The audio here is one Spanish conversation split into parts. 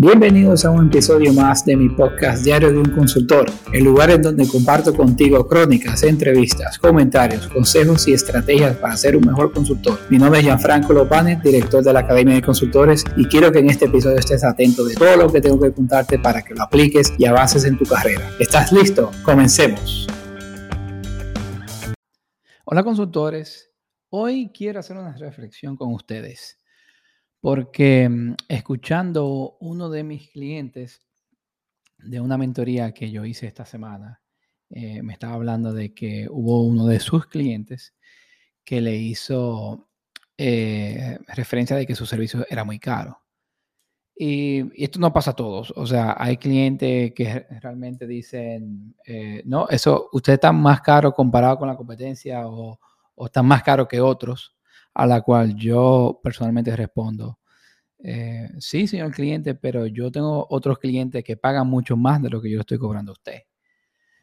Bienvenidos a un episodio más de mi podcast Diario de un Consultor, el lugar en donde comparto contigo crónicas, entrevistas, comentarios, consejos y estrategias para ser un mejor consultor. Mi nombre es Gianfranco Lopane, director de la Academia de Consultores, y quiero que en este episodio estés atento de todo lo que tengo que contarte para que lo apliques y avances en tu carrera. ¿Estás listo? Comencemos. Hola consultores, hoy quiero hacer una reflexión con ustedes porque mm, escuchando uno de mis clientes de una mentoría que yo hice esta semana, eh, me estaba hablando de que hubo uno de sus clientes que le hizo eh, referencia de que su servicio era muy caro. Y, esto no pasa a todos. O sea, hay clientes que realmente dicen, eh, no, eso, usted está más caro comparado con la competencia o, o está más caro que otros a la cual yo personalmente respondo, eh, sí, señor cliente, pero yo tengo otros clientes que pagan mucho más de lo que yo estoy cobrando a usted.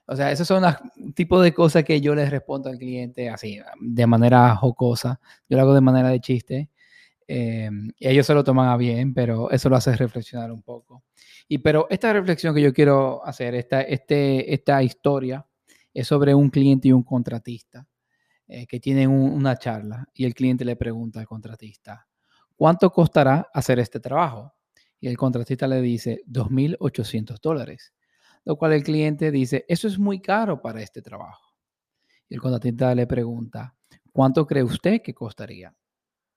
O sea, esos son los tipos de cosas que yo les respondo al cliente así, de manera jocosa. Yo lo hago de manera de chiste. Eh, y ellos se lo toman a bien, pero eso lo hace reflexionar un poco. Y pero esta reflexión que yo quiero hacer, esta, este, esta historia, es sobre un cliente y un contratista. Eh, que tienen una charla y el cliente le pregunta al contratista, ¿cuánto costará hacer este trabajo? Y el contratista le dice 2.800 dólares, lo cual el cliente dice, eso es muy caro para este trabajo. Y el contratista le pregunta, ¿cuánto cree usted que costaría?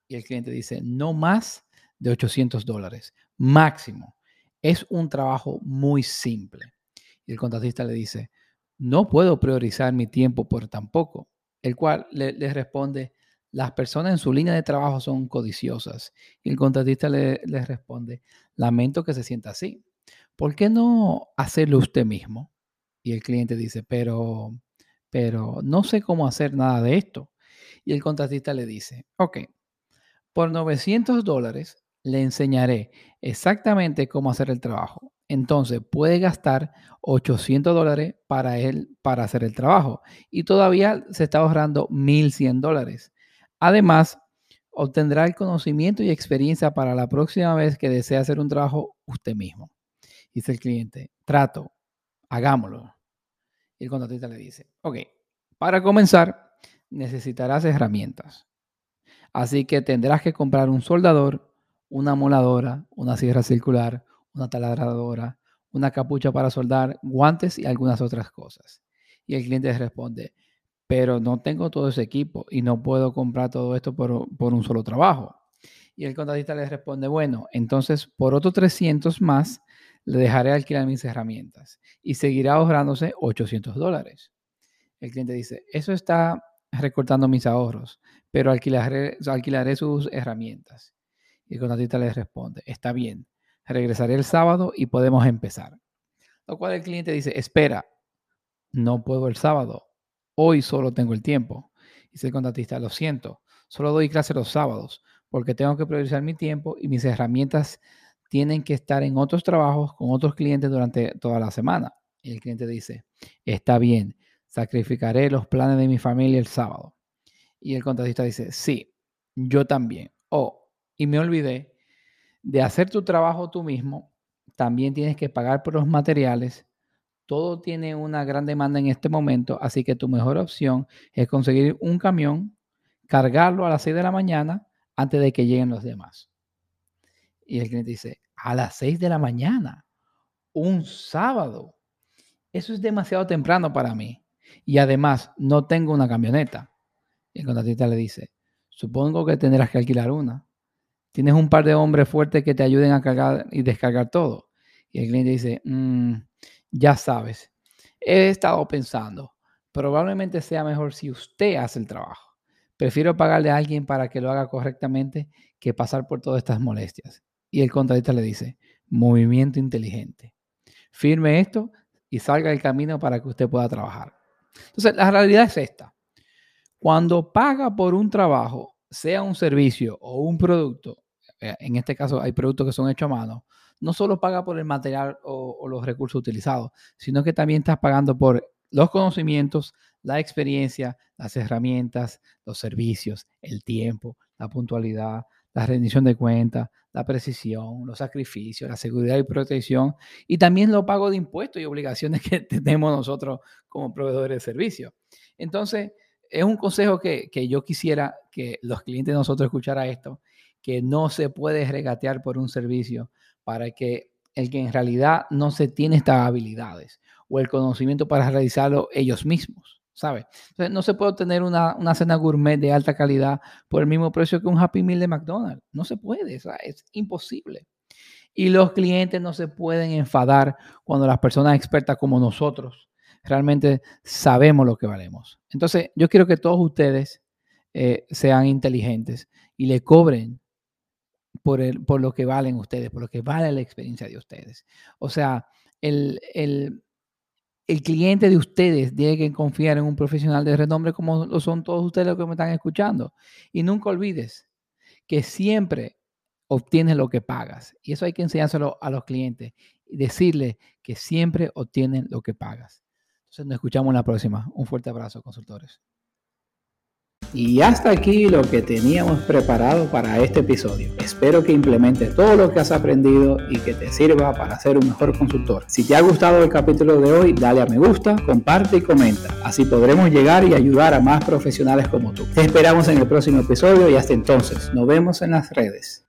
Y el cliente dice, no más de 800 dólares, máximo. Es un trabajo muy simple. Y el contratista le dice, no puedo priorizar mi tiempo por tan poco el cual le, responde, las personas en su línea de trabajo son codiciosas. Y el contratista le, responde, lamento que se sienta así. ¿Por qué no hacerlo usted mismo? Y el cliente dice, pero, pero no sé cómo hacer nada de esto. Y el contratista le dice, ok, por 900 dólares le enseñaré exactamente cómo hacer el trabajo. Entonces puede gastar 800 dólares para él para hacer el trabajo y todavía se está ahorrando 1100 dólares. Además, obtendrá el conocimiento y experiencia para la próxima vez que desee hacer un trabajo usted mismo. Dice el cliente, trato, hagámoslo. Y el contratista le dice, ok, para comenzar necesitarás herramientas. Así que tendrás que comprar un soldador, una moladora, una sierra circular, una taladradora, una capucha para soldar, guantes y algunas otras cosas. Y el cliente responde, pero no tengo todo ese equipo y no puedo comprar todo esto por, un solo trabajo. Y el contratista le responde, bueno, entonces por otros 300 más le dejaré alquilar mis herramientas y seguirá ahorrándose 800 dólares. El cliente dice, eso está recortando mis ahorros, pero alquilaré, alquilaré sus herramientas. Y el contratista le responde, está bien, regresaré el sábado y podemos empezar. Lo cual el cliente dice, espera, no puedo el sábado, hoy solo tengo el tiempo. Dice el contratista, lo siento, solo doy clase los sábados porque tengo que priorizar mi tiempo y mis herramientas tienen que estar en otros trabajos con otros clientes durante toda la semana. Y el cliente dice, está bien, sacrificaré los planes de mi familia el sábado. Y el contratista dice, sí, yo también. Oh, y me olvidé de hacer tu trabajo tú mismo, también tienes que pagar por los materiales. Todo tiene una gran demanda en este momento, así que tu mejor opción es conseguir un camión, cargarlo a las 6 de la mañana antes de que lleguen los demás. Y el cliente dice, a las 6 de la mañana, un sábado. Eso es demasiado temprano para mí. Y además, no tengo una camioneta. Y el contratista le dice, supongo que tendrás que alquilar una. Tienes un par de hombres fuertes que te ayuden a cargar y descargar todo. Y el cliente dice, mm, ya sabes, he estado pensando, probablemente sea mejor si usted hace el trabajo. Prefiero pagarle a alguien para que lo haga correctamente que pasar por todas estas molestias. Y el contratista le dice, movimiento inteligente. Firme esto y salga del camino para que usted pueda trabajar. Entonces, la realidad es esta. Cuando paga por un trabajo, sea un servicio o un producto, eh, en este caso hay productos que son hechos a mano, no solo paga por el material o, los recursos utilizados, sino que también estás pagando por los conocimientos, la experiencia, las herramientas, los servicios, el tiempo, la puntualidad, la rendición de cuentas, la precisión, los sacrificios, la seguridad y protección, y también los pagos de impuestos y obligaciones que tenemos nosotros como proveedores de servicios. Entonces, es un consejo que, que yo quisiera que los clientes de nosotros escucharan esto, que no se puede regatear por un servicio para que el que en realidad no se tiene estas habilidades o el conocimiento para realizarlo ellos mismos, ¿sabe? Entonces, no se puede obtener una, una, cena gourmet de alta calidad por el mismo precio que un Happy Meal de McDonald's. No se puede, es imposible. Y los clientes no se pueden enfadar cuando las personas expertas como nosotros realmente sabemos lo que valemos. Entonces, yo quiero que todos ustedes eh, sean inteligentes y le cobren por, el, por lo que valen ustedes, por lo que vale la experiencia de ustedes. O sea, el, el, el cliente de ustedes tiene que confiar en un profesional de renombre como lo son todos ustedes los que me están escuchando. Y nunca olvides que siempre obtienes lo que pagas. Y eso hay que enseñárselo a los clientes y decirles que siempre obtienen lo que pagas. Nos escuchamos en la próxima. Un fuerte abrazo, consultores. Y hasta aquí lo que teníamos preparado para este episodio. Espero que implementes todo lo que has aprendido y que te sirva para ser un mejor consultor. Si te ha gustado el capítulo de hoy, dale a me gusta, comparte y comenta. Así podremos llegar y ayudar a más profesionales como tú. Te esperamos en el próximo episodio y hasta entonces, nos vemos en las redes.